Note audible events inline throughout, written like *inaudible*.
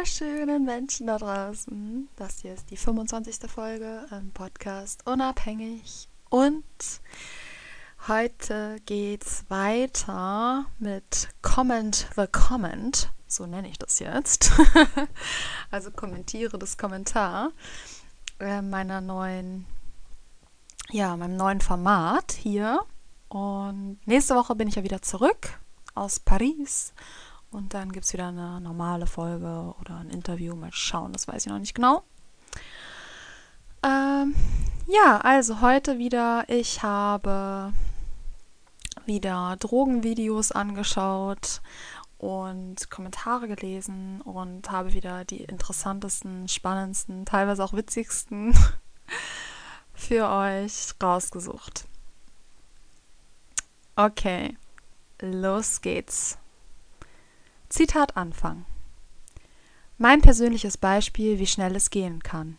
Wunderschönen Menschen da draußen. Das hier ist die 25. Folge im Podcast Unabhängig. Und heute geht's weiter mit Comment the Comment. So nenne ich das jetzt. *laughs* also kommentiere das Kommentar äh, meiner neuen, ja, meinem neuen Format hier. Und nächste Woche bin ich ja wieder zurück aus Paris und dann gibt es wieder eine normale Folge oder ein Interview. Mal schauen, das weiß ich noch nicht genau. Ähm, ja, also heute wieder. Ich habe wieder Drogenvideos angeschaut und Kommentare gelesen und habe wieder die interessantesten, spannendsten, teilweise auch witzigsten *laughs* für euch rausgesucht. Okay, los geht's. Zitat Anfang. Mein persönliches Beispiel, wie schnell es gehen kann.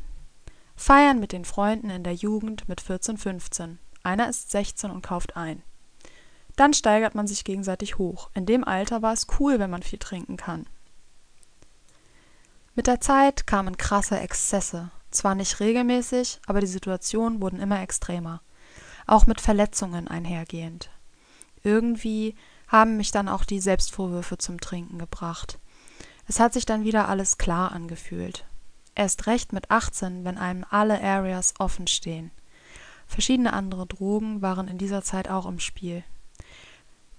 Feiern mit den Freunden in der Jugend mit 14, 15. Einer ist 16 und kauft ein. Dann steigert man sich gegenseitig hoch. In dem Alter war es cool, wenn man viel trinken kann. Mit der Zeit kamen krasse Exzesse. Zwar nicht regelmäßig, aber die Situationen wurden immer extremer. Auch mit Verletzungen einhergehend. Irgendwie haben mich dann auch die Selbstvorwürfe zum Trinken gebracht. Es hat sich dann wieder alles klar angefühlt. Erst recht mit 18, wenn einem alle Areas offen stehen. Verschiedene andere Drogen waren in dieser Zeit auch im Spiel.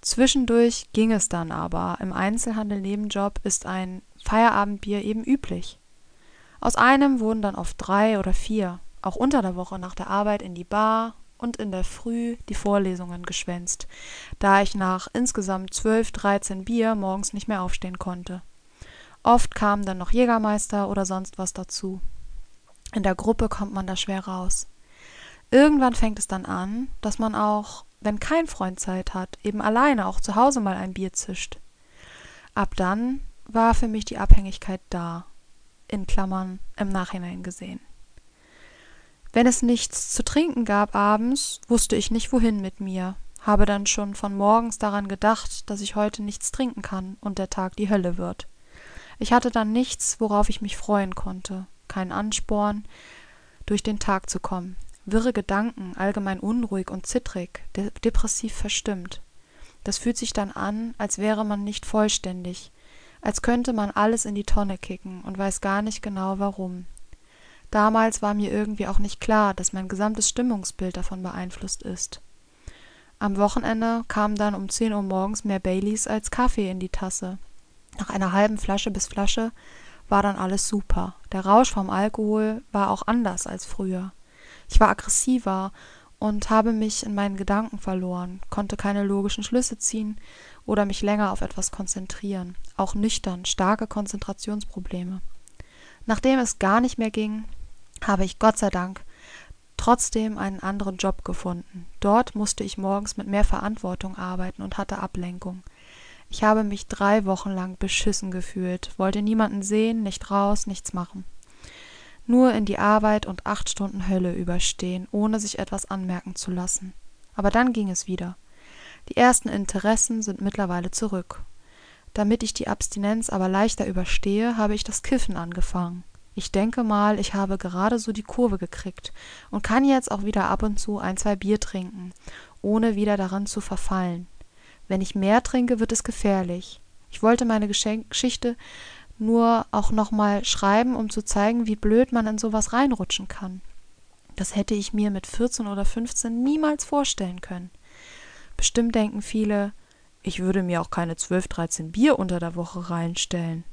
Zwischendurch ging es dann aber. Im Einzelhandel-Nebenjob ist ein Feierabendbier eben üblich. Aus einem wurden dann oft drei oder vier, auch unter der Woche nach der Arbeit in die Bar und in der Früh die Vorlesungen geschwänzt, da ich nach insgesamt zwölf, dreizehn Bier morgens nicht mehr aufstehen konnte. Oft kamen dann noch Jägermeister oder sonst was dazu. In der Gruppe kommt man da schwer raus. Irgendwann fängt es dann an, dass man auch, wenn kein Freund Zeit hat, eben alleine auch zu Hause mal ein Bier zischt. Ab dann war für mich die Abhängigkeit da, in Klammern im Nachhinein gesehen. Wenn es nichts zu trinken gab abends, wusste ich nicht wohin mit mir, habe dann schon von morgens daran gedacht, dass ich heute nichts trinken kann und der Tag die Hölle wird. Ich hatte dann nichts, worauf ich mich freuen konnte, keinen Ansporn, durch den Tag zu kommen. Wirre Gedanken, allgemein unruhig und zittrig, de depressiv verstimmt. Das fühlt sich dann an, als wäre man nicht vollständig, als könnte man alles in die Tonne kicken und weiß gar nicht genau warum. Damals war mir irgendwie auch nicht klar, dass mein gesamtes Stimmungsbild davon beeinflusst ist. Am Wochenende kamen dann um 10 Uhr morgens mehr Baileys als Kaffee in die Tasse. Nach einer halben Flasche bis Flasche war dann alles super. Der Rausch vom Alkohol war auch anders als früher. Ich war aggressiver und habe mich in meinen Gedanken verloren, konnte keine logischen Schlüsse ziehen oder mich länger auf etwas konzentrieren. Auch nüchtern, starke Konzentrationsprobleme. Nachdem es gar nicht mehr ging, habe ich Gott sei Dank trotzdem einen anderen Job gefunden. Dort musste ich morgens mit mehr Verantwortung arbeiten und hatte Ablenkung. Ich habe mich drei Wochen lang beschissen gefühlt, wollte niemanden sehen, nicht raus, nichts machen. Nur in die Arbeit und acht Stunden Hölle überstehen, ohne sich etwas anmerken zu lassen. Aber dann ging es wieder. Die ersten Interessen sind mittlerweile zurück. Damit ich die Abstinenz aber leichter überstehe, habe ich das Kiffen angefangen. Ich denke mal, ich habe gerade so die Kurve gekriegt und kann jetzt auch wieder ab und zu ein, zwei Bier trinken, ohne wieder daran zu verfallen. Wenn ich mehr trinke, wird es gefährlich. Ich wollte meine Geschichte nur auch nochmal schreiben, um zu zeigen, wie blöd man in sowas reinrutschen kann. Das hätte ich mir mit 14 oder 15 niemals vorstellen können. Bestimmt denken viele, ich würde mir auch keine 12, 13 Bier unter der Woche reinstellen.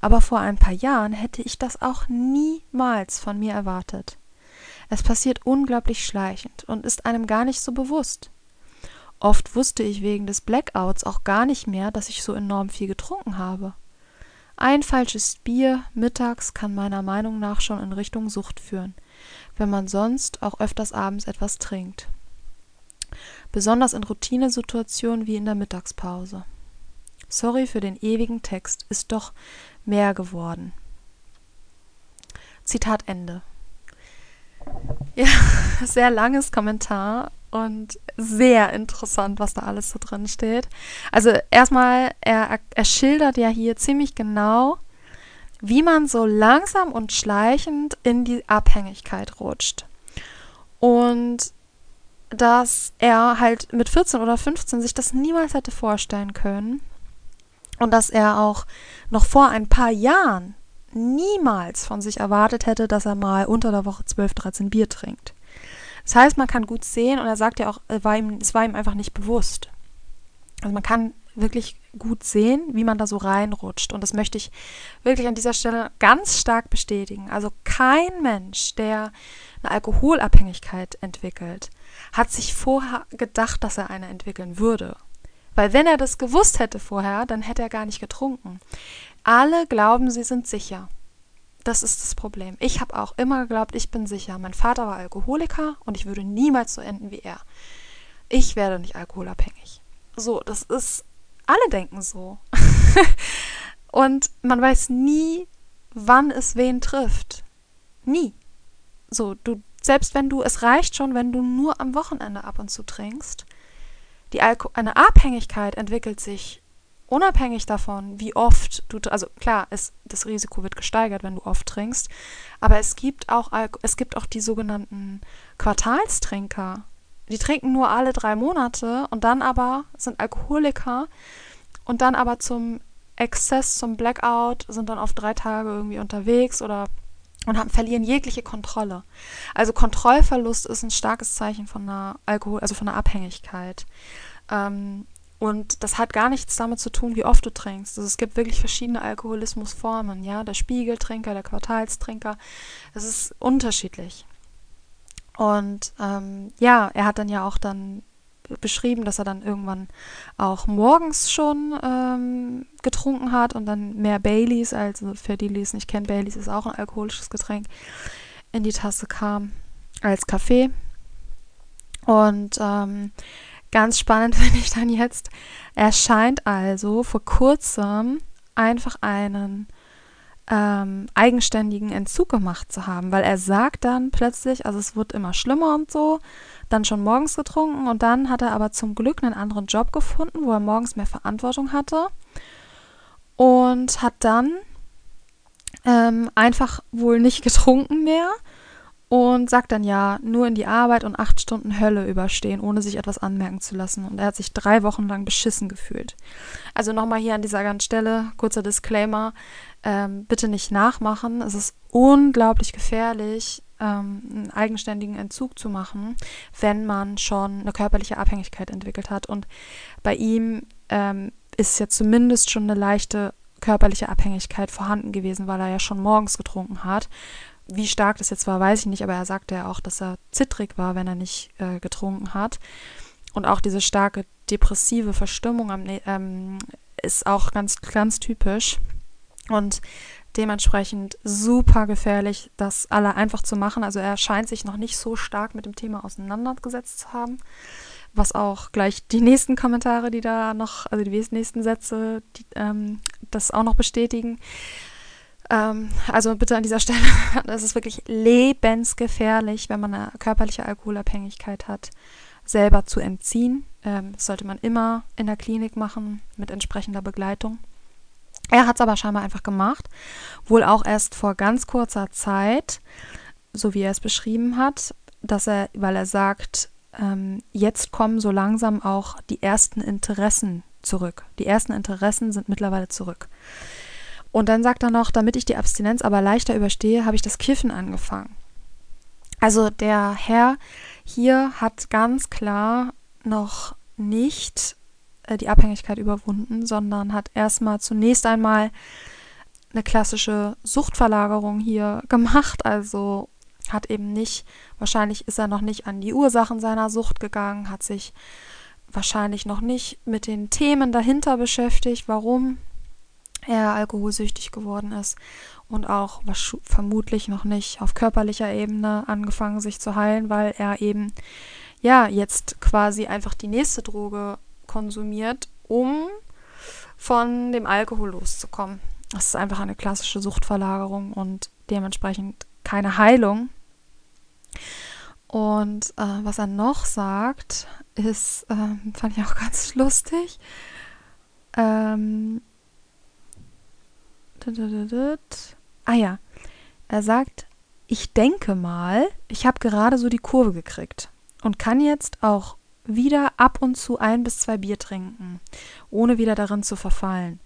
Aber vor ein paar Jahren hätte ich das auch niemals von mir erwartet. Es passiert unglaublich schleichend und ist einem gar nicht so bewusst. Oft wusste ich wegen des Blackouts auch gar nicht mehr, dass ich so enorm viel getrunken habe. Ein falsches Bier mittags kann meiner Meinung nach schon in Richtung Sucht führen, wenn man sonst auch öfters abends etwas trinkt. Besonders in Routinesituationen wie in der Mittagspause. Sorry für den ewigen Text, ist doch mehr geworden. Zitat Ende. Ja, *laughs* sehr langes Kommentar und sehr interessant, was da alles so drin steht. Also erstmal, er, er schildert ja hier ziemlich genau, wie man so langsam und schleichend in die Abhängigkeit rutscht. Und dass er halt mit 14 oder 15 sich das niemals hätte vorstellen können. Und dass er auch noch vor ein paar Jahren niemals von sich erwartet hätte, dass er mal unter der Woche 12, 13 Bier trinkt. Das heißt, man kann gut sehen und er sagt ja auch, es war ihm, es war ihm einfach nicht bewusst. Also man kann wirklich gut sehen, wie man da so reinrutscht. Und das möchte ich wirklich an dieser Stelle ganz stark bestätigen. Also kein Mensch, der eine Alkoholabhängigkeit entwickelt, hat sich vorher gedacht, dass er eine entwickeln würde. Weil wenn er das gewusst hätte vorher, dann hätte er gar nicht getrunken. Alle glauben, sie sind sicher. Das ist das Problem. Ich habe auch immer geglaubt, ich bin sicher. Mein Vater war Alkoholiker und ich würde niemals so enden wie er. Ich werde nicht alkoholabhängig. So, das ist. Alle denken so. *laughs* und man weiß nie, wann es wen trifft. Nie. So, du, selbst wenn du, es reicht schon, wenn du nur am Wochenende ab und zu trinkst. Die Alko eine Abhängigkeit entwickelt sich unabhängig davon, wie oft du, also klar, es, das Risiko wird gesteigert, wenn du oft trinkst, aber es gibt auch, es gibt auch die sogenannten Quartalstrinker. Die trinken nur alle drei Monate und dann aber sind Alkoholiker und dann aber zum Exzess, zum Blackout, sind dann auf drei Tage irgendwie unterwegs oder und haben, verlieren jegliche Kontrolle. Also Kontrollverlust ist ein starkes Zeichen von einer Alkohol, also von einer Abhängigkeit. Ähm, und das hat gar nichts damit zu tun, wie oft du trinkst. Also es gibt wirklich verschiedene Alkoholismusformen, ja, der Spiegeltrinker, der Quartalstrinker. Das ist unterschiedlich. Und ähm, ja, er hat dann ja auch dann beschrieben, dass er dann irgendwann auch morgens schon ähm, getrunken hat und dann mehr Baileys, also für die, die es nicht kennen, Baileys ist auch ein alkoholisches Getränk, in die Tasse kam als Kaffee. Und ähm, Ganz spannend *laughs* finde ich dann jetzt, er scheint also vor kurzem einfach einen ähm, eigenständigen Entzug gemacht zu haben, weil er sagt dann plötzlich, also es wird immer schlimmer und so, dann schon morgens getrunken und dann hat er aber zum Glück einen anderen Job gefunden, wo er morgens mehr Verantwortung hatte und hat dann ähm, einfach wohl nicht *laughs* getrunken mehr und sagt dann ja, nur in die Arbeit und acht Stunden Hölle überstehen, ohne sich etwas anmerken zu lassen. Und er hat sich drei Wochen lang beschissen gefühlt. Also nochmal hier an dieser ganzen Stelle, kurzer Disclaimer, ähm, bitte nicht nachmachen. Es ist unglaublich gefährlich, ähm, einen eigenständigen Entzug zu machen, wenn man schon eine körperliche Abhängigkeit entwickelt hat. Und bei ihm ähm, ist ja zumindest schon eine leichte körperliche Abhängigkeit vorhanden gewesen, weil er ja schon morgens getrunken hat wie stark das jetzt war, weiß ich nicht, aber er sagte ja auch, dass er zittrig war, wenn er nicht äh, getrunken hat. Und auch diese starke depressive Verstimmung am, ähm, ist auch ganz, ganz typisch. Und dementsprechend super gefährlich, das alle einfach zu machen. Also er scheint sich noch nicht so stark mit dem Thema auseinandergesetzt zu haben. Was auch gleich die nächsten Kommentare, die da noch, also die nächsten Sätze, die, ähm, das auch noch bestätigen. Ähm, also bitte an dieser *laughs* Stelle, es ist wirklich lebensgefährlich, wenn man eine körperliche Alkoholabhängigkeit hat, selber zu entziehen. Ähm, das sollte man immer in der Klinik machen mit entsprechender Begleitung. Er hat es aber scheinbar einfach gemacht, wohl auch erst vor ganz kurzer Zeit, so wie er es beschrieben hat, dass er, weil er sagt, ähm, jetzt kommen so langsam auch die ersten Interessen zurück. Die ersten Interessen sind mittlerweile zurück. Und dann sagt er noch, damit ich die Abstinenz aber leichter überstehe, habe ich das Kiffen angefangen. Also der Herr hier hat ganz klar noch nicht äh, die Abhängigkeit überwunden, sondern hat erstmal zunächst einmal eine klassische Suchtverlagerung hier *laughs* gemacht. Also hat eben nicht, wahrscheinlich ist er noch nicht an die Ursachen seiner Sucht gegangen, hat sich wahrscheinlich noch nicht mit den Themen dahinter beschäftigt, warum er alkoholsüchtig geworden ist und auch vermutlich noch nicht auf körperlicher Ebene angefangen sich zu heilen, weil er eben ja jetzt quasi einfach die nächste Droge konsumiert, um von dem Alkohol loszukommen. Das ist einfach eine klassische Suchtverlagerung und dementsprechend keine Heilung. Und äh, was er noch sagt, ist, äh, *laughs* fand ich auch ganz lustig. Ähm, ah ja, er sagt, ich denke mal, ich habe gerade so die Kurve gekriegt und kann jetzt auch wieder ab und zu ein bis zwei Bier trinken, ohne wieder darin zu verfallen.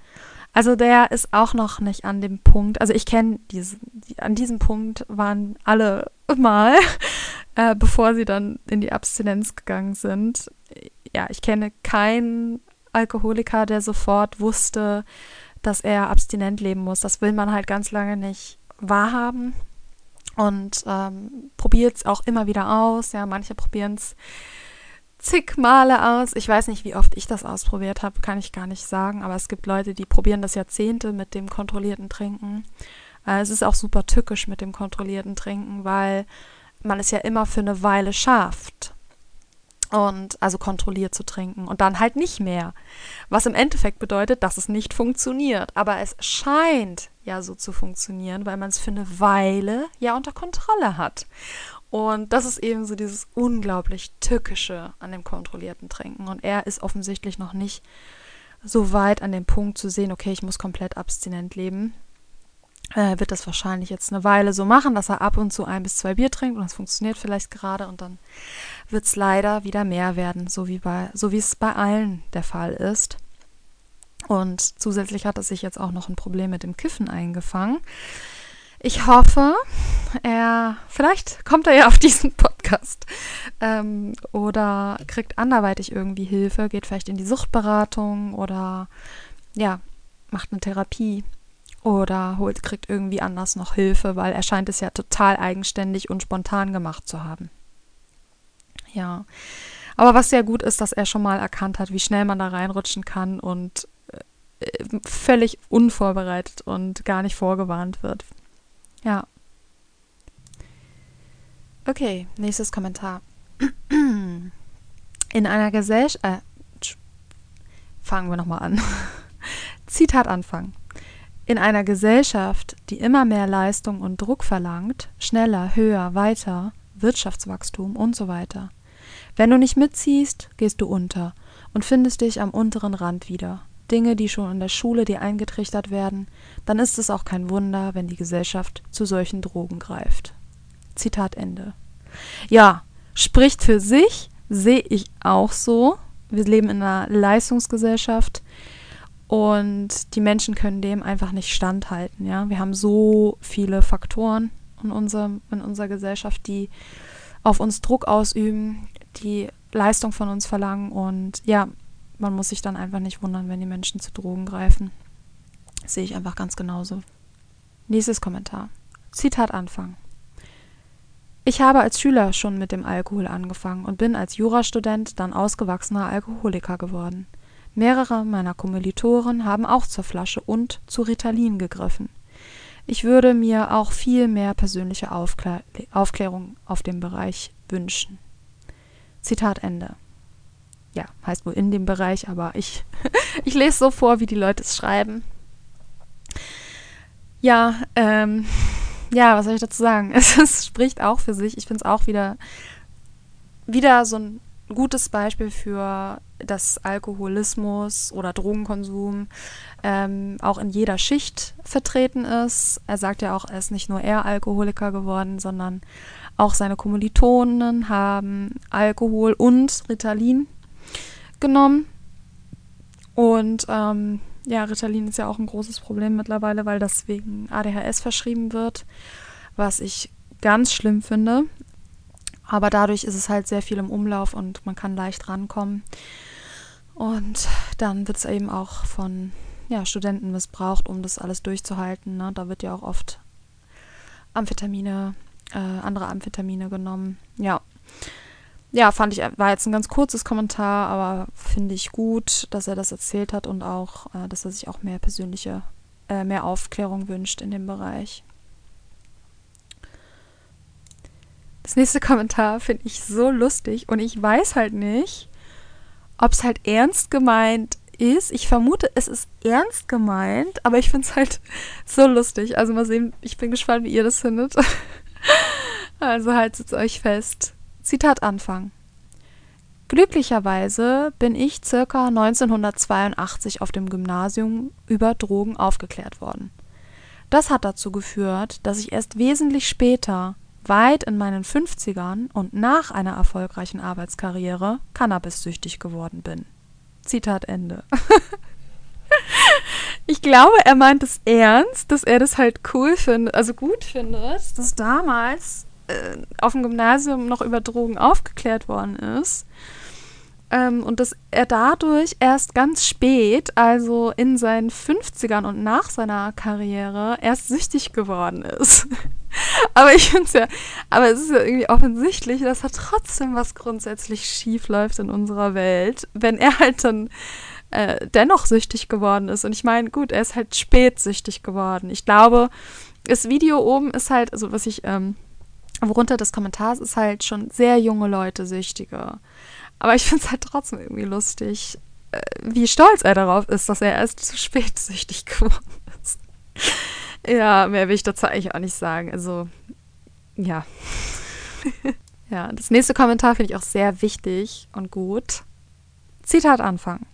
Also der ist auch noch nicht an dem Punkt, also ich kenne diese, die, an diesem Punkt waren alle mal, *laughs* äh, bevor sie dann in die Abstinenz gegangen sind. Ja, ich kenne keinen Alkoholiker, der sofort wusste, dass er abstinent leben muss. Das will man halt ganz lange nicht wahrhaben und ähm, probiert es auch immer wieder aus. Ja, manche probieren es zig Male aus. Ich weiß nicht, wie oft ich das ausprobiert habe, kann ich gar nicht sagen, aber es gibt Leute, die probieren das Jahrzehnte mit dem kontrollierten Trinken. Äh, es ist auch super tückisch mit dem kontrollierten Trinken, weil man es ja immer für eine Weile schafft. Und also kontrolliert zu trinken und dann halt nicht mehr. Was im Endeffekt bedeutet, dass es nicht funktioniert. Aber es scheint ja so zu funktionieren, weil man es für eine Weile ja unter Kontrolle hat. Und das ist eben so dieses unglaublich Tückische an dem kontrollierten Trinken. Und er ist offensichtlich noch nicht so weit an dem Punkt zu sehen, okay, ich muss komplett abstinent leben. Er wird das wahrscheinlich jetzt eine Weile so machen, dass er ab und zu ein bis zwei Bier trinkt und das funktioniert vielleicht gerade und dann wird es leider wieder mehr werden, so wie bei, so wie es bei allen der Fall ist. Und zusätzlich hat er sich jetzt auch noch ein Problem mit dem Kiffen eingefangen. Ich hoffe, er, vielleicht kommt er ja auf diesen Podcast ähm, oder kriegt anderweitig irgendwie Hilfe, geht vielleicht in die Suchtberatung oder ja, macht eine Therapie oder holt, kriegt irgendwie anders noch Hilfe, weil er scheint es ja total eigenständig und spontan gemacht zu haben. Ja, aber was sehr gut ist, dass er schon mal erkannt hat, wie schnell man da reinrutschen kann und äh, völlig unvorbereitet und gar nicht vorgewarnt wird. Ja. Okay, nächstes Kommentar. In einer Gesellschaft. Äh, fangen wir nochmal an. *laughs* Zitat Anfang. In einer Gesellschaft, die immer mehr Leistung und Druck verlangt, schneller, höher, weiter, Wirtschaftswachstum und so weiter. Wenn du nicht mitziehst, gehst du unter und findest dich am unteren Rand wieder. Dinge, die schon in der Schule dir eingetrichtert werden, dann ist es auch kein Wunder, wenn die Gesellschaft zu solchen Drogen greift. Zitat Ende. Ja, spricht für sich, sehe ich auch so. Wir leben in einer Leistungsgesellschaft und die Menschen können dem einfach nicht standhalten. Ja? Wir haben so viele Faktoren in, unserem, in unserer Gesellschaft, die auf uns Druck ausüben, die Leistung von uns verlangen und ja, man muss sich dann einfach nicht wundern, wenn die Menschen zu Drogen greifen. Das sehe ich einfach ganz genauso. Nächstes Kommentar. Zitat Anfang. Ich habe als Schüler schon mit dem Alkohol angefangen und bin als Jurastudent dann ausgewachsener Alkoholiker geworden. Mehrere meiner Kommilitoren haben auch zur Flasche und zu Ritalin gegriffen. Ich würde mir auch viel mehr persönliche Aufklär Aufklärung auf dem Bereich wünschen. Zitat Ende ja, heißt wohl in dem Bereich, aber ich, *laughs* ich lese so vor, wie die Leute es schreiben. Ja, ähm, *laughs* ja, was soll ich dazu sagen? *laughs* Es, es spricht auch für sich. Ich finde es auch wieder, wieder so ein gutes Beispiel für dass Alkoholismus oder Drogenkonsum ähm, auch in jeder Schicht vertreten ist. Er sagt ja auch, er ist nicht nur er Alkoholiker geworden, sondern auch seine Kommilitonen haben Alkohol und Ritalin genommen. Und ähm, ja, Ritalin ist ja auch ein großes Problem mittlerweile, weil das wegen ADHS verschrieben wird, was ich ganz schlimm finde. Aber dadurch ist es halt sehr viel im Umlauf und man kann leicht rankommen. Und dann wird es eben auch von ja, Studenten missbraucht, um das alles durchzuhalten. Ne? Da wird ja auch oft Amphetamine, äh, andere Amphetamine genommen. Ja. Ja, fand ich, war jetzt ein ganz kurzes Kommentar, aber finde ich gut, dass er das erzählt hat und auch, äh, dass er sich auch mehr persönliche, äh, mehr Aufklärung wünscht in dem Bereich. Das nächste *laughs* Kommentar finde ich so lustig und ich weiß halt nicht, ob es halt ernst gemeint ist. Ich vermute, es ist ernst gemeint, aber ich finde es halt *laughs* so lustig. Also mal sehen, ich bin gespannt, wie ihr das findet. *laughs* also haltet euch fest. Zitat Anfang. Glücklicherweise bin ich circa 1982 auf dem Gymnasium über Drogen aufgeklärt worden. Das hat dazu geführt, dass ich erst wesentlich später, weit in meinen 50ern und nach einer erfolgreichen Arbeitskarriere cannabissüchtig geworden bin. Zitat Ende. *laughs* ich glaube, er meint es ernst, dass er das halt cool findet, also gut findet, dass damals auf dem Gymnasium noch über Drogen aufgeklärt worden ist. Ähm, und dass er dadurch erst ganz spät, also in seinen 50ern und nach seiner Karriere, erst süchtig geworden ist. *laughs* aber ich finde es ja, aber es ist ja irgendwie offensichtlich, dass da trotzdem was grundsätzlich schief läuft in unserer Welt, wenn er halt dann äh, dennoch süchtig geworden ist. Und ich meine, gut, er ist halt spät süchtig geworden. Ich glaube, das Video oben ist halt, also was ich, ähm, worunter des Kommentars ist halt schon sehr junge Leute süchtige. Aber ich finde es halt trotzdem irgendwie lustig, äh, wie stolz er darauf ist, dass er erst zu spät *laughs* süchtig geworden ist. Ja, mehr will ich dazu eigentlich auch nicht sagen. Also, ja. *laughs* ja, das nächste Kommentar finde ich auch sehr wichtig und gut. Zitat Anfang.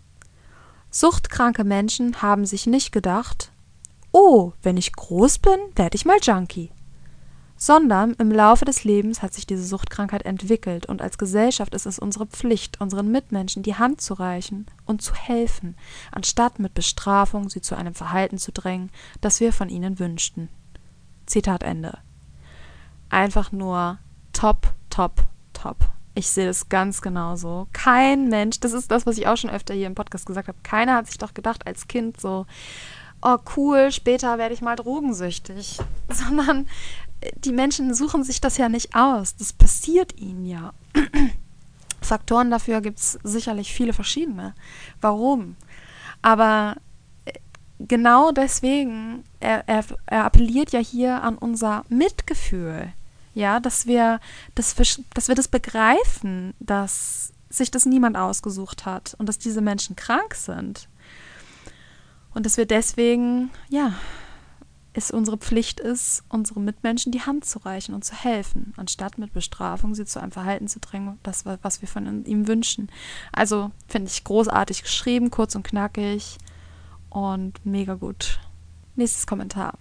Suchtkranke Menschen haben sich nicht gedacht, oh, wenn ich groß bin, werde ich mal Junkie sondern im Laufe des Lebens hat sich diese Suchtkrankheit entwickelt und als Gesellschaft ist es unsere Pflicht, unseren Mitmenschen die Hand zu reichen und zu helfen, anstatt mit Bestrafung sie zu einem Verhalten zu drängen, das wir von ihnen wünschten. Zitat Ende. Einfach nur top, top, top. Ich sehe es ganz genauso. Kein Mensch, das ist das, was ich auch schon öfter hier im Podcast gesagt habe, keiner hat sich doch gedacht als Kind so, oh cool, später werde ich mal drogensüchtig, *laughs* sondern die Menschen suchen sich das ja nicht aus. Das passiert ihnen ja. *clears throat* Faktoren dafür gibt es sicherlich viele verschiedene. Warum? Aber äh, genau deswegen, er, er, er appelliert ja hier an unser Mitgefühl. Ja, dass wir, das, dass wir das begreifen, dass sich das niemand ausgesucht hat und dass diese Menschen krank sind. Und dass wir deswegen, ja, es unsere Pflicht ist, unseren Mitmenschen die Hand zu reichen und zu helfen, anstatt mit Bestrafung sie zu einem Verhalten zu drängen, das, was wir von ihm wünschen. Also finde ich großartig geschrieben, kurz und knackig und mega gut. Nächstes Kommentar.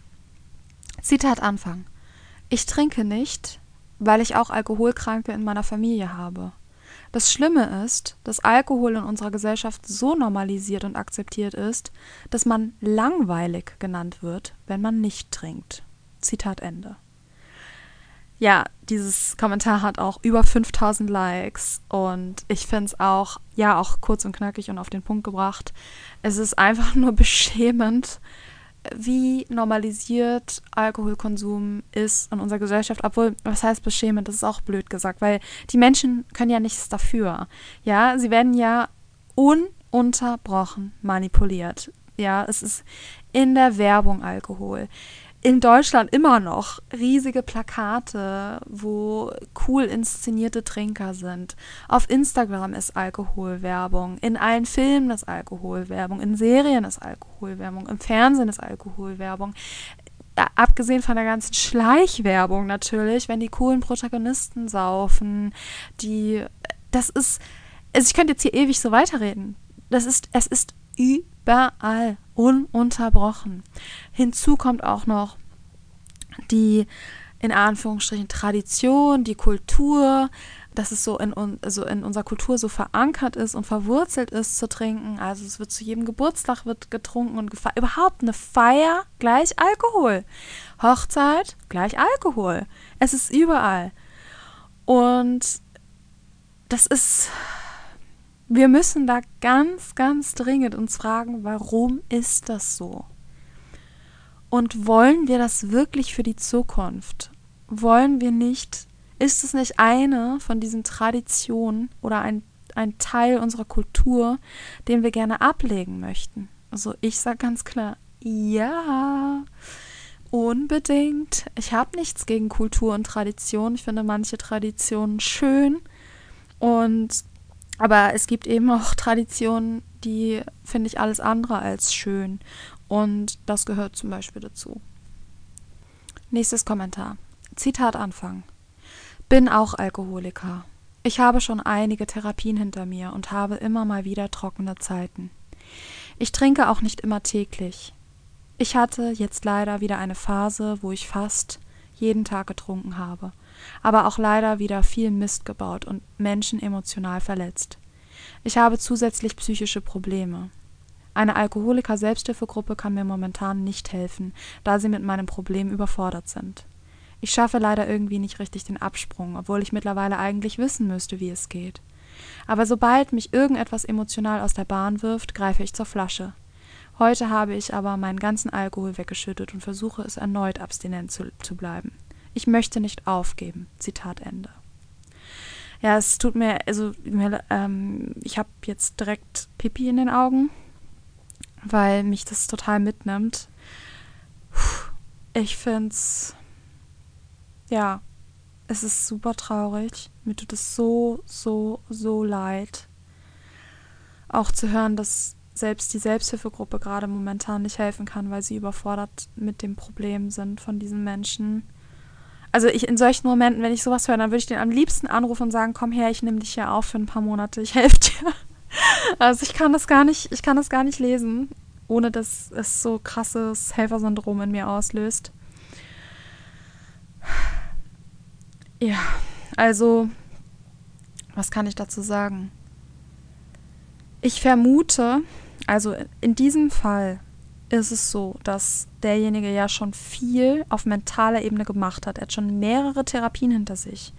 Zitat Anfang. Ich trinke nicht, weil ich auch Alkoholkranke in meiner Familie habe. Das Schlimme ist, dass Alkohol in unserer Gesellschaft so normalisiert und akzeptiert ist, dass man langweilig genannt wird, wenn man nicht trinkt. Zitat Ende. Ja, dieses Kommentar hat auch über 5000 Likes und ich finde es auch, ja, auch kurz und knackig und auf den Punkt gebracht. Es ist einfach nur beschämend, wie normalisiert Alkoholkonsum ist in unserer Gesellschaft, obwohl, was heißt beschämend, das ist auch blöd gesagt, weil die Menschen können ja nichts dafür. Ja, sie werden ja ununterbrochen manipuliert. Ja, es ist in der Werbung Alkohol in Deutschland immer noch riesige Plakate, wo cool inszenierte Trinker sind. Auf Instagram ist Alkoholwerbung, in allen Filmen ist Alkoholwerbung, in Serien ist Alkoholwerbung, im Fernsehen ist Alkoholwerbung. Abgesehen von der ganzen Schleichwerbung natürlich, wenn die coolen Protagonisten saufen, die das ist also ich könnte jetzt hier ewig so weiterreden. Das ist es ist überall ununterbrochen. Hinzu kommt auch noch die in Anführungsstrichen Tradition, die Kultur, dass es so in, also in unserer Kultur so verankert ist und verwurzelt ist zu trinken. Also es wird zu jedem Geburtstag wird getrunken und gefeiert. Überhaupt eine Feier gleich Alkohol. Hochzeit gleich Alkohol. Es ist überall. Und das ist, wir müssen da ganz, ganz dringend uns fragen, warum ist das so? Und wollen wir das wirklich für die Zukunft? Wollen wir nicht ist es nicht eine von diesen Traditionen oder ein, ein Teil unserer Kultur, den wir gerne ablegen möchten? Also ich sage ganz klar, ja, unbedingt. Ich habe nichts gegen Kultur und Tradition. Ich finde manche Traditionen schön und aber es gibt eben auch *laughs* Traditionen, die finde ich alles andere als schön. Und das gehört zum Beispiel dazu. Nächstes Kommentar. Zitat Anfang. Bin auch Alkoholiker. Ich habe schon einige Therapien hinter mir und habe immer mal wieder trockene Zeiten. Ich trinke auch nicht immer täglich. Ich hatte jetzt leider wieder eine Phase, wo ich fast jeden Tag getrunken habe, aber auch leider wieder viel Mist gebaut und Menschen emotional verletzt. Ich habe zusätzlich psychische Probleme. Eine Alkoholiker-Selbsthilfegruppe kann mir momentan nicht helfen, da sie mit meinem Problem überfordert sind. Ich schaffe leider irgendwie nicht richtig den Absprung, obwohl ich mittlerweile eigentlich wissen müsste, wie es geht. Aber sobald mich irgendetwas emotional aus der Bahn wirft, greife ich zur Flasche. Heute habe ich aber meinen ganzen Alkohol weggeschüttet und versuche es erneut abstinent zu, zu bleiben. Ich möchte nicht aufgeben. Zitat Ende. Ja, es tut mir, also ähm, ich habe jetzt direkt Pipi in den Augen, weil mich das total mitnimmt. Ich finde es ja, es ist super traurig. Mir tut es so, so, so leid. Auch zu hören, dass selbst die Selbsthilfegruppe gerade momentan nicht helfen kann, weil sie überfordert mit dem Problem sind von diesen Menschen. Also ich in solchen Momenten, wenn ich sowas höre, dann würde ich den am liebsten anrufen und sagen, komm her, ich nehme dich hier auf für ein paar Monate, ich helfe dir. *laughs* Also ich kann das gar nicht, ich kann das gar nicht lesen, ohne dass es so krasses Helfersyndrom in mir auslöst. Ja, also, was kann ich dazu sagen? Ich vermute, also in diesem Fall ist es so, dass derjenige ja schon viel auf mentaler Ebene gemacht hat. Er hat schon mehrere Therapien hinter sich.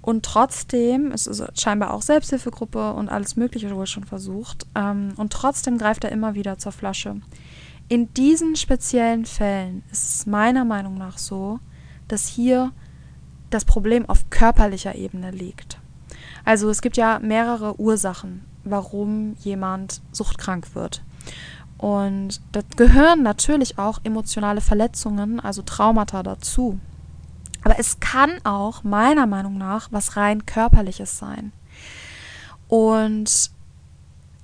Und trotzdem, es ist scheinbar auch Selbsthilfegruppe und alles Mögliche wohl schon versucht, ähm, und trotzdem greift er immer wieder zur Flasche. In diesen speziellen Fällen ist es meiner Meinung nach so, dass hier das Problem auf körperlicher Ebene liegt. Also es gibt ja mehrere Ursachen, warum jemand suchtkrank wird. Und da gehören natürlich auch emotionale Verletzungen, also Traumata dazu. Aber es kann auch meiner Meinung nach was rein körperliches sein. Und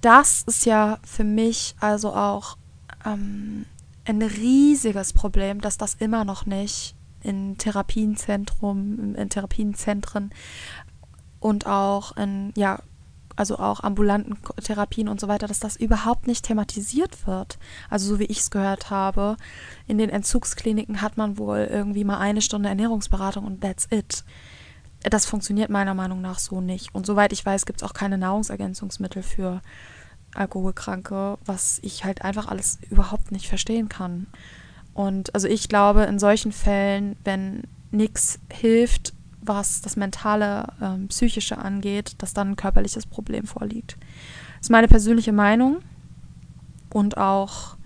das ist ja für mich also auch ähm, ein riesiges Problem, dass das immer noch nicht in Therapienzentrum, in Therapienzentren und auch in, ja, also auch ambulanten Therapien und so weiter, dass das überhaupt nicht thematisiert wird. Also so wie ich es gehört habe, in den Entzugskliniken hat man wohl irgendwie mal eine Stunde Ernährungsberatung und that's it. Das funktioniert meiner Meinung nach so nicht. Und soweit ich weiß, gibt es auch keine Nahrungsergänzungsmittel für Alkoholkranke, was ich halt einfach alles überhaupt nicht verstehen kann. Und also ich glaube, in solchen Fällen, wenn nichts hilft, was das mentale, ähm, psychische angeht, dass dann ein körperliches Problem vorliegt. Das ist meine persönliche Meinung und auch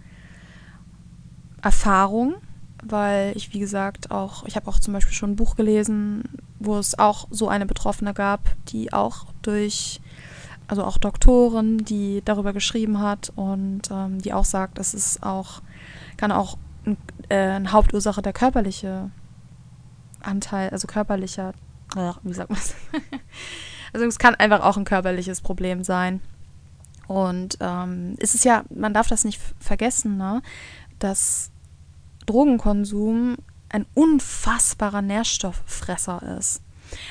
Erfahrung, weil ich, wie gesagt, auch, ich habe auch zum Beispiel schon ein Buch gelesen, wo es auch so eine Betroffene gab, die auch durch, also auch Doktoren, die darüber geschrieben hat und ähm, die auch sagt, es ist auch, kann auch äh, eine Hauptursache der körperliche Anteil, also körperlicher, wie sagt man das? *laughs* also es kann einfach auch ein körperliches Problem sein. Und ähm, es ist ja, man darf das nicht vergessen, ne, dass Drogenkonsum ein unfassbarer Nährstofffresser ist.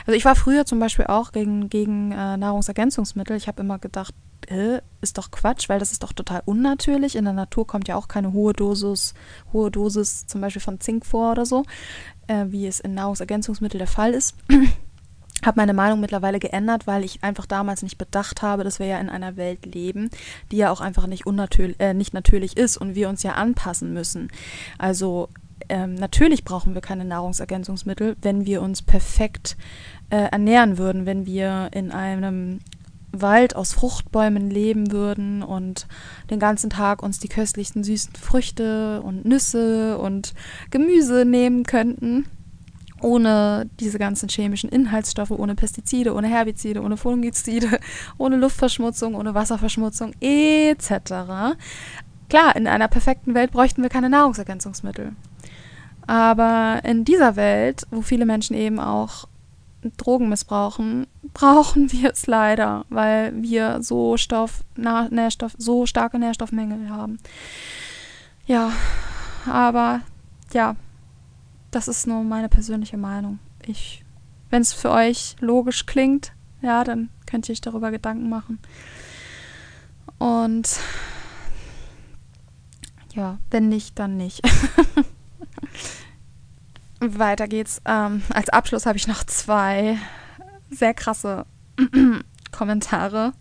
Also ich war früher zum Beispiel auch gegen, gegen äh, Nahrungsergänzungsmittel. Ich habe immer gedacht, äh, ist doch Quatsch, weil das ist doch total unnatürlich. In der Natur kommt ja auch keine hohe Dosis, hohe Dosis zum Beispiel von Zink vor oder so, äh, wie es in Nahrungsergänzungsmitteln der Fall ist. *clears throat* habe meine Meinung mittlerweile geändert, weil ich einfach damals nicht bedacht habe, dass wir ja in einer Welt leben, die ja auch einfach nicht, unnatürlich, äh, nicht natürlich ist und wir uns ja anpassen müssen. Also ähm, natürlich brauchen wir keine Nahrungsergänzungsmittel, wenn wir uns perfekt äh, ernähren würden, wenn wir in einem Wald aus Fruchtbäumen leben würden und den ganzen Tag uns die köstlichsten süßen Früchte und Nüsse und Gemüse nehmen könnten ohne diese ganzen chemischen Inhaltsstoffe, ohne Pestizide, ohne Herbizide, ohne Fungizide, *laughs* ohne Luftverschmutzung, ohne Wasserverschmutzung etc. Klar, in einer perfekten Welt bräuchten wir keine Nahrungsergänzungsmittel. Aber in dieser Welt, wo viele Menschen eben auch Drogen missbrauchen, brauchen wir es leider, weil wir so Stoff, Na, Nährstoff, so starke Nährstoffmängel haben. Ja, aber ja, das ist nur meine persönliche Meinung. Ich, wenn es für euch logisch klingt, ja, dann könnt ihr euch darüber Gedanken machen. Und ja, wenn nicht, dann nicht. *laughs* Weiter geht's. Ähm, als Abschluss habe ich noch zwei sehr krasse *clears throat* Kommentare.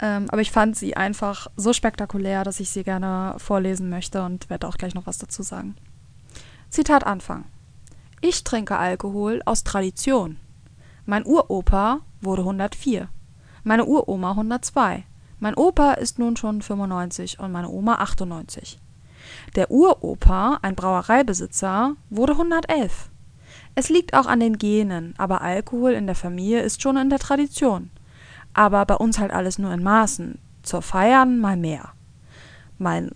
Ähm, aber ich fand sie einfach so spektakulär, dass ich sie gerne vorlesen möchte und werde auch gleich noch was dazu sagen. Zitat Anfang. Ich trinke Alkohol aus Tradition. Mein Uropa wurde 104. Meine Uroma 102. Mein Opa ist nun schon 95 und meine Oma 98. Der Uropa, ein Brauereibesitzer, wurde 111. Es liegt auch an den Genen, aber Alkohol in der Familie ist schon in der Tradition. Aber bei uns halt alles nur in Maßen. Zur Feiern mal mehr. Mein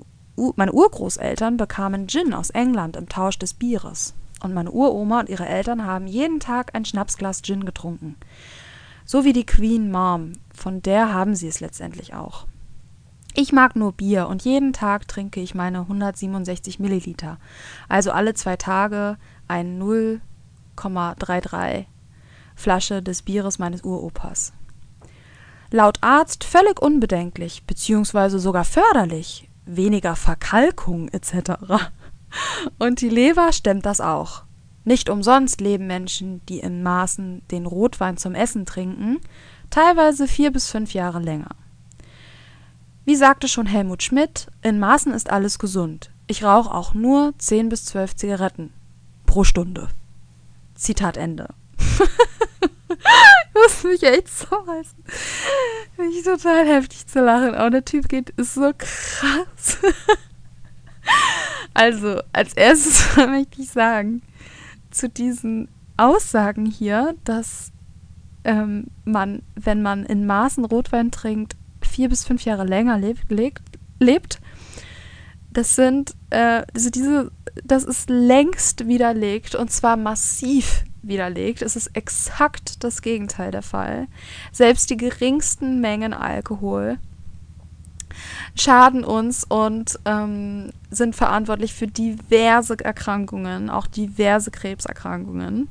meine Urgroßeltern bekamen Gin aus England im Tausch des Bieres. Und meine Uroma und ihre Eltern haben jeden Tag ein Schnapsglas Gin getrunken. So wie die Queen Mom, von der haben sie es letztendlich auch. Ich mag nur Bier und jeden Tag trinke ich meine 167 Milliliter. Also alle zwei Tage ein 0,33 Flasche des Bieres meines Uropas. Laut Arzt völlig unbedenklich, beziehungsweise sogar förderlich, weniger Verkalkung etc. Und die Leber stemmt das auch. Nicht umsonst leben Menschen, die in Maßen den Rotwein zum Essen trinken, teilweise vier bis fünf Jahre länger. Wie sagte schon Helmut Schmidt, in Maßen ist alles gesund. Ich rauche auch nur zehn bis zwölf Zigaretten pro Stunde. Zitat Ende. *laughs* muss mich echt so reißen. Ich total heftig zu lachen. Aber der Typ geht, ist so krass. *laughs* also, als erstes *laughs* möchte ich sagen, zu diesen Aussagen hier, dass ähm, man, wenn man in Maßen Rotwein trinkt, vier bis fünf Jahre länger lebt, lebt das sind, äh, also diese, das ist längst widerlegt und zwar massiv widerlegt. Es ist exakt das Gegenteil der Fall. Selbst die geringsten Mengen Alkohol schaden uns und ähm, sind verantwortlich für diverse Erkrankungen, auch diverse Krebserkrankungen.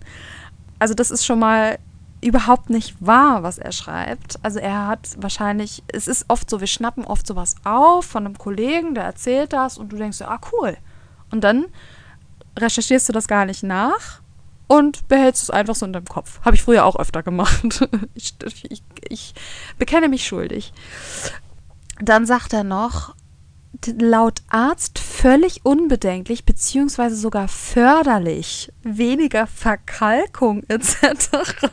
Also das ist schon mal überhaupt nicht wahr, was er schreibt. Also er hat wahrscheinlich, es ist oft so, wir schnappen oft sowas auf von einem Kollegen, der erzählt das und du denkst so, ah cool. Und dann recherchierst du das gar nicht nach und behältst es einfach so in deinem Kopf. Habe ich früher auch öfter gemacht. *laughs* ich, ich, ich bekenne mich schuldig. Dann sagt er noch, laut Arzt völlig unbedenklich beziehungsweise sogar förderlich, weniger Verkalkung etc.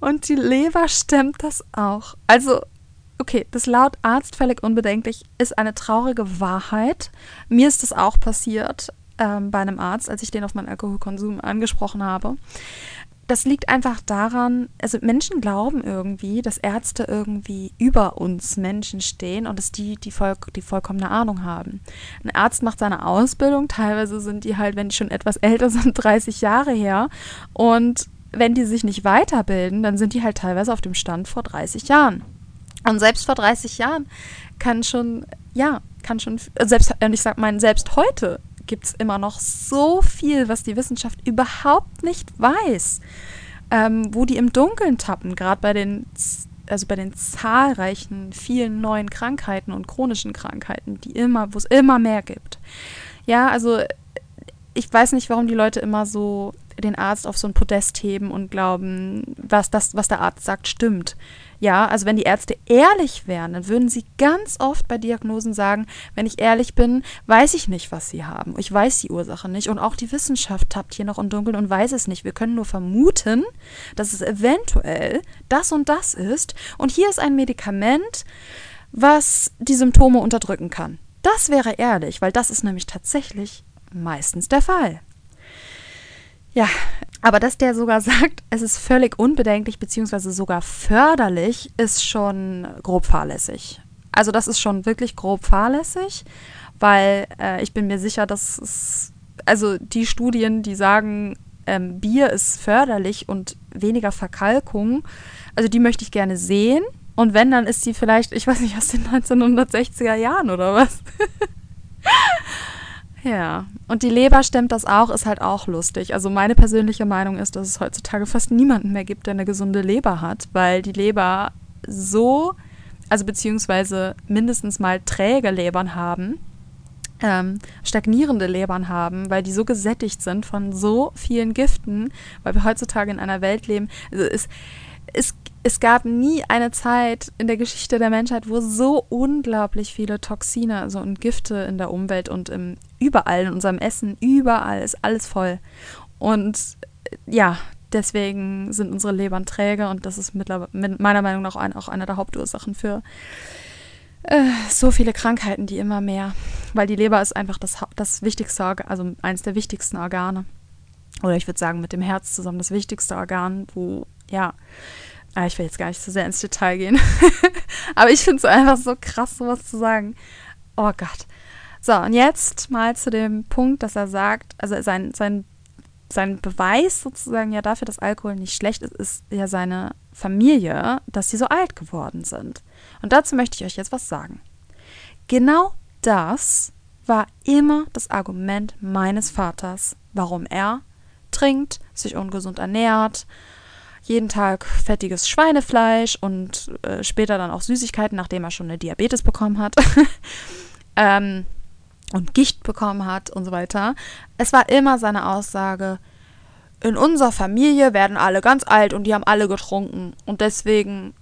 Und die Leber stemmt das auch. Also, okay, das laut Arzt völlig unbedenklich ist eine traurige Wahrheit. Mir ist das auch passiert ähm, bei einem Arzt, als ich den auf meinen Alkoholkonsum angesprochen habe. Das liegt einfach daran, also Menschen glauben irgendwie, dass Ärzte irgendwie über uns Menschen stehen und dass die die, voll, die vollkommene Ahnung haben. Ein Arzt macht seine Ausbildung, teilweise sind die halt, wenn die schon etwas älter sind, *laughs* 30 Jahre her und wenn die sich nicht weiterbilden, dann sind die halt teilweise auf dem Stand vor 30 Jahren. Und selbst vor 30 Jahren kann schon, ja, kann schon, selbst, und ich sag mal, selbst heute gibt es immer noch so viel, was die Wissenschaft überhaupt nicht weiß, ähm, wo die im Dunkeln tappen, gerade bei den, also bei den zahlreichen, vielen neuen Krankheiten und chronischen Krankheiten, die immer, wo es immer mehr gibt. Ja, also ich weiß nicht, warum die Leute immer so den Arzt auf so ein Podest heben und glauben, was, das, was der Arzt sagt, stimmt. Ja, also wenn die Ärzte ehrlich wären, dann würden sie ganz oft bei Diagnosen sagen, wenn ich ehrlich bin, weiß ich nicht, was sie haben. Ich weiß die Ursache nicht. Und auch die Wissenschaft tappt hier noch im Dunkeln und weiß es nicht. Wir können nur vermuten, dass es eventuell das und das ist. Und hier ist ein Medikament, was die Symptome unterdrücken kann. Das wäre ehrlich, weil das ist nämlich tatsächlich meistens der Fall. Ja, aber dass der sogar *laughs* sagt, es ist völlig unbedenklich bzw. sogar förderlich, ist schon grob fahrlässig. Also das ist schon wirklich grob fahrlässig, weil äh, ich bin mir sicher, dass es, also die Studien, die sagen, ähm, Bier ist förderlich und weniger Verkalkung, also die möchte ich gerne sehen. Und wenn, dann ist die vielleicht, ich weiß nicht, aus den 1960er Jahren oder was. *laughs* Ja, und die Leber stemmt das auch, ist halt auch lustig. Also meine persönliche Meinung ist, dass es heutzutage fast niemanden mehr gibt, der eine gesunde Leber hat, weil die Leber so, also beziehungsweise mindestens mal träge Lebern haben, ähm, stagnierende Lebern haben, weil die so gesättigt sind von so vielen Giften, weil wir heutzutage in einer Welt leben. Also es, es es gab nie eine Zeit in der Geschichte der Menschheit, wo so unglaublich viele Toxine also und Gifte in der Umwelt und im, überall in unserem Essen, überall ist alles voll. Und ja, deswegen sind unsere Lebern träge und das ist mittlerweile meiner Meinung nach auch eine der Hauptursachen für äh, so viele Krankheiten, die immer mehr, weil die Leber ist einfach das, das wichtigste, also eines der wichtigsten Organe. Oder ich würde sagen, mit dem Herz zusammen das wichtigste Organ, wo, ja, Ah, ich will jetzt gar nicht so sehr ins Detail gehen. *laughs* Aber ich finde es einfach so krass, sowas zu sagen. Oh Gott. So, und jetzt mal zu dem Punkt, dass er sagt, also sein, sein, sein Beweis sozusagen ja dafür, dass Alkohol nicht schlecht ist, ist ja seine Familie, dass sie so alt geworden sind. Und dazu möchte ich euch jetzt was sagen. Genau das war immer das Argument meines Vaters, warum er trinkt, sich ungesund ernährt, jeden Tag fettiges Schweinefleisch und äh, später dann auch Süßigkeiten, nachdem er schon eine Diabetes bekommen hat. *laughs* ähm, und Gicht bekommen hat und so weiter. Es war immer seine Aussage, in unserer Familie werden alle ganz alt und die haben alle getrunken und deswegen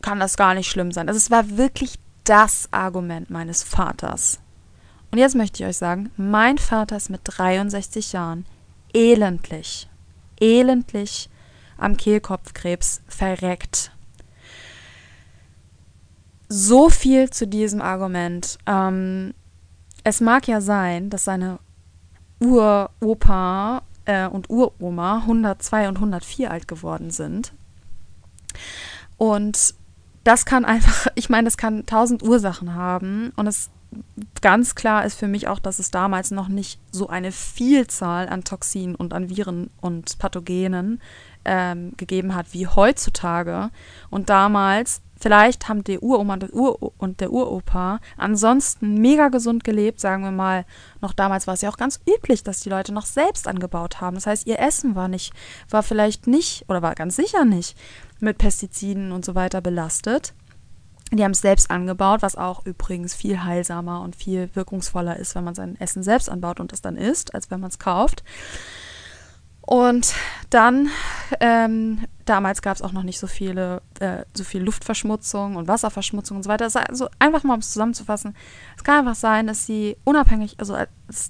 kann das gar nicht schlimm sein. Also es war wirklich das Argument meines Vaters. Und jetzt möchte ich euch sagen, mein Vater ist mit 63 Jahren elendlich, elendlich am Kehlkopfkrebs verreckt. So viel zu diesem Argument. Ähm, es mag ja sein, dass seine Uropa äh, und Uroma 102 und 104 alt geworden sind. Und das kann einfach, *laughs* ich meine, das kann tausend Ursachen haben. Und es ganz klar ist für mich auch, dass es damals noch nicht so eine Vielzahl an Toxinen und an Viren und Pathogenen ähm, gegeben hat wie heutzutage. Und damals, vielleicht haben die Uroma und und der Uropa ansonsten mega gesund gelebt, sagen wir mal. Noch damals war es ja auch ganz üblich, dass die Leute noch selbst angebaut haben. Das heißt, ihr Essen war nicht, war vielleicht nicht oder war ganz sicher nicht mit Pestiziden und so weiter belastet. Die haben es selbst angebaut, was auch übrigens viel heilsamer und viel wirkungsvoller ist, wenn man sein Essen selbst anbaut und es dann isst, als wenn man es kauft. Und dann, ähm, damals gab es auch noch nicht so viele, äh, so viel Luftverschmutzung und Wasserverschmutzung und so weiter. Also einfach mal, um es zusammenzufassen, es kann einfach sein, dass sie unabhängig, also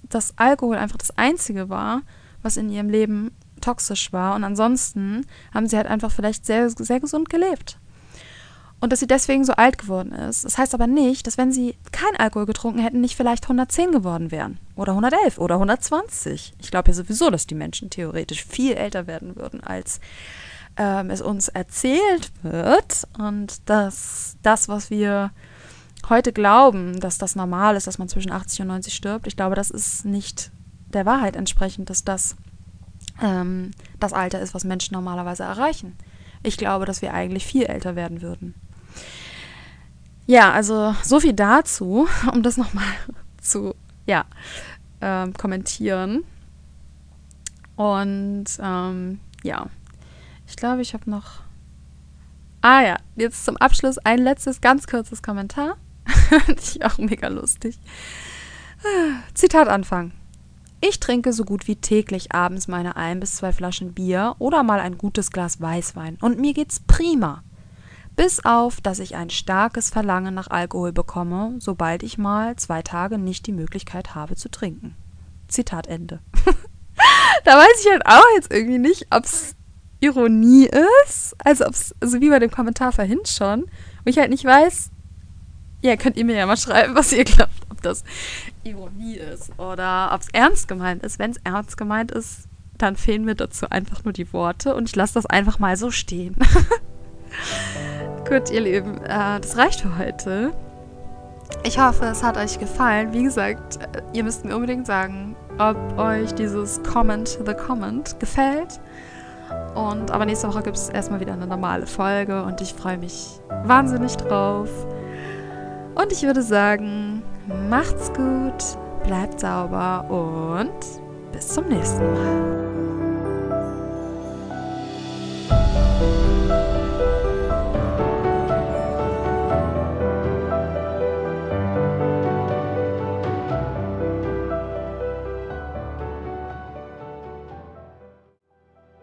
dass Alkohol einfach das Einzige war, was in ihrem Leben toxisch war. Und ansonsten haben sie halt einfach vielleicht sehr, sehr gesund gelebt und dass sie deswegen so alt geworden ist. Das heißt aber nicht, dass wenn sie kein Alkohol getrunken hätten, nicht vielleicht 110 geworden wären oder 111 oder 120. Ich glaube ja sowieso, dass die Menschen theoretisch viel älter werden würden, als ähm, es uns erzählt wird. Und dass das, was wir heute glauben, dass das normal ist, dass man zwischen 80 und 90 stirbt, ich glaube, das ist nicht der Wahrheit entsprechend, dass das ähm, das Alter ist, was Menschen normalerweise erreichen. Ich glaube, dass wir eigentlich viel älter werden würden. Ja, also so viel dazu, um das nochmal *laughs* zu, ja, ähm, kommentieren. Und ähm, ja, ich glaube, ich habe noch. Ah ja, jetzt zum Abschluss ein letztes ganz kurzes Kommentar. *laughs* Ich auch mega lustig. *sighs* Zitat Anfang. Ich trinke so gut wie täglich abends meine ein bis zwei Flaschen Bier oder mal ein gutes Glas Weißwein und mir geht's prima. Bis auf, dass ich ein starkes Verlangen nach Alkohol bekomme, sobald ich mal zwei Tage nicht die Möglichkeit habe zu trinken. Zitat Ende. *laughs* da weiß ich halt auch jetzt irgendwie nicht, ob's Ironie ist, also ob's, also wie bei dem Kommentar vorhin schon, wo ich halt nicht weiß, ja, könnt ihr mir ja mal schreiben, was ihr glaubt, ob das Ironie ist oder ob es ernst gemeint ist. Wenn es ernst gemeint ist, dann fehlen mir dazu einfach nur die Worte und ich lasse das einfach mal so stehen. *laughs* Gut, ihr Lieben, äh, das reicht für heute. Ich hoffe, es hat euch gefallen. Wie gesagt, äh, ihr müsst mir unbedingt sagen, ob euch dieses Comment the Comment gefällt. Und aber nächste Woche gibt es erstmal wieder eine normale Folge und ich freue mich wahnsinnig drauf. Und ich würde sagen, macht's gut, bleibt sauber und bis zum nächsten Mal.